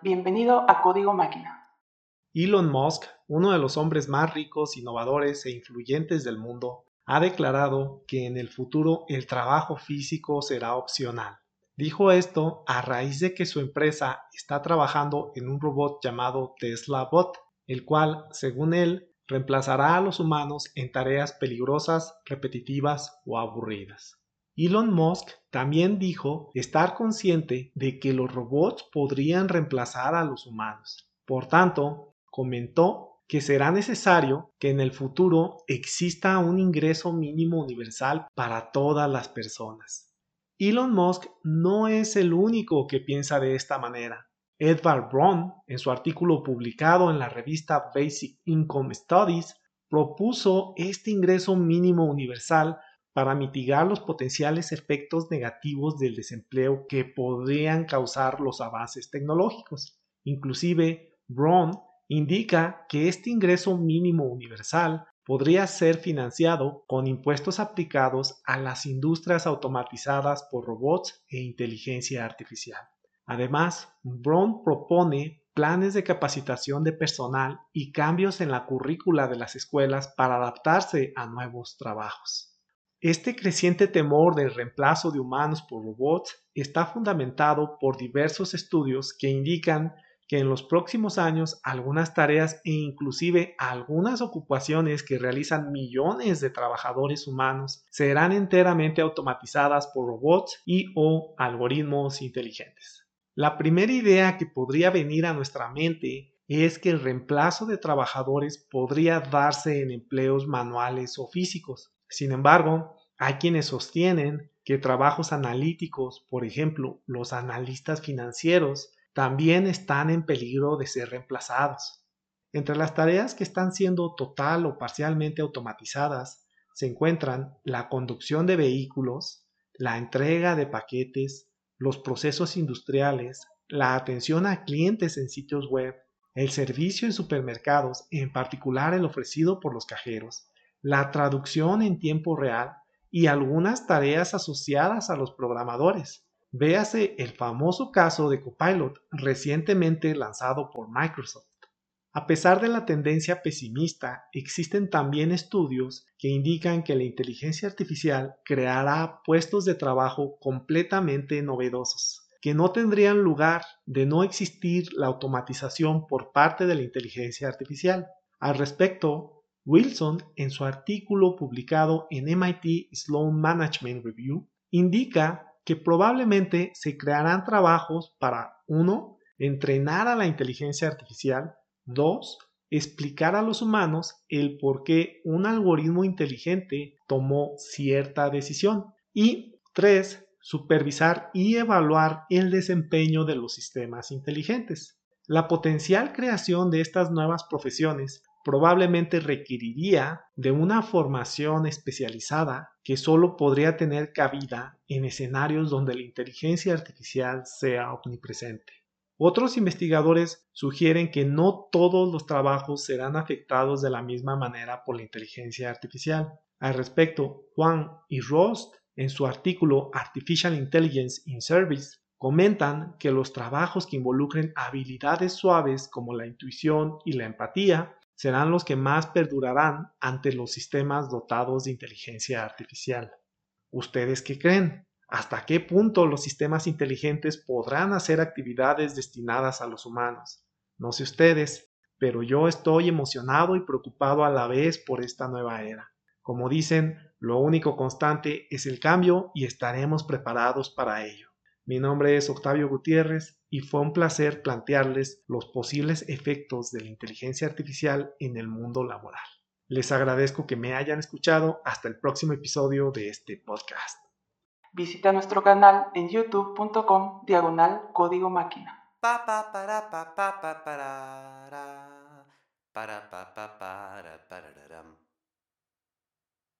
Bienvenido a Código Máquina. Elon Musk, uno de los hombres más ricos, innovadores e influyentes del mundo, ha declarado que en el futuro el trabajo físico será opcional. Dijo esto a raíz de que su empresa está trabajando en un robot llamado Tesla Bot, el cual, según él, reemplazará a los humanos en tareas peligrosas, repetitivas o aburridas. Elon Musk también dijo estar consciente de que los robots podrían reemplazar a los humanos. Por tanto, comentó que será necesario que en el futuro exista un ingreso mínimo universal para todas las personas. Elon Musk no es el único que piensa de esta manera. Edward Brown, en su artículo publicado en la revista Basic Income Studies, propuso este ingreso mínimo universal para mitigar los potenciales efectos negativos del desempleo que podrían causar los avances tecnológicos. Inclusive, Brown indica que este ingreso mínimo universal podría ser financiado con impuestos aplicados a las industrias automatizadas por robots e inteligencia artificial. Además, Brown propone planes de capacitación de personal y cambios en la currícula de las escuelas para adaptarse a nuevos trabajos. Este creciente temor del reemplazo de humanos por robots está fundamentado por diversos estudios que indican que en los próximos años algunas tareas e inclusive algunas ocupaciones que realizan millones de trabajadores humanos serán enteramente automatizadas por robots y o algoritmos inteligentes. La primera idea que podría venir a nuestra mente es que el reemplazo de trabajadores podría darse en empleos manuales o físicos, sin embargo, hay quienes sostienen que trabajos analíticos, por ejemplo, los analistas financieros, también están en peligro de ser reemplazados. Entre las tareas que están siendo total o parcialmente automatizadas se encuentran la conducción de vehículos, la entrega de paquetes, los procesos industriales, la atención a clientes en sitios web, el servicio en supermercados, en particular el ofrecido por los cajeros, la traducción en tiempo real y algunas tareas asociadas a los programadores. Véase el famoso caso de Copilot recientemente lanzado por Microsoft. A pesar de la tendencia pesimista, existen también estudios que indican que la inteligencia artificial creará puestos de trabajo completamente novedosos, que no tendrían lugar de no existir la automatización por parte de la inteligencia artificial. Al respecto, Wilson, en su artículo publicado en MIT Sloan Management Review, indica que probablemente se crearán trabajos para 1. entrenar a la inteligencia artificial, 2. explicar a los humanos el por qué un algoritmo inteligente tomó cierta decisión y 3. supervisar y evaluar el desempeño de los sistemas inteligentes. La potencial creación de estas nuevas profesiones probablemente requeriría de una formación especializada que solo podría tener cabida en escenarios donde la inteligencia artificial sea omnipresente. Otros investigadores sugieren que no todos los trabajos serán afectados de la misma manera por la inteligencia artificial. Al respecto, Juan y Rost, en su artículo Artificial Intelligence in Service, comentan que los trabajos que involucren habilidades suaves como la intuición y la empatía serán los que más perdurarán ante los sistemas dotados de inteligencia artificial. ¿Ustedes qué creen? ¿Hasta qué punto los sistemas inteligentes podrán hacer actividades destinadas a los humanos? No sé ustedes, pero yo estoy emocionado y preocupado a la vez por esta nueva era. Como dicen, lo único constante es el cambio y estaremos preparados para ello. Mi nombre es Octavio Gutiérrez y fue un placer plantearles los posibles efectos de la inteligencia artificial en el mundo laboral. Les agradezco que me hayan escuchado hasta el próximo episodio de este podcast. Visita nuestro canal en youtube.com diagonal código máquina. para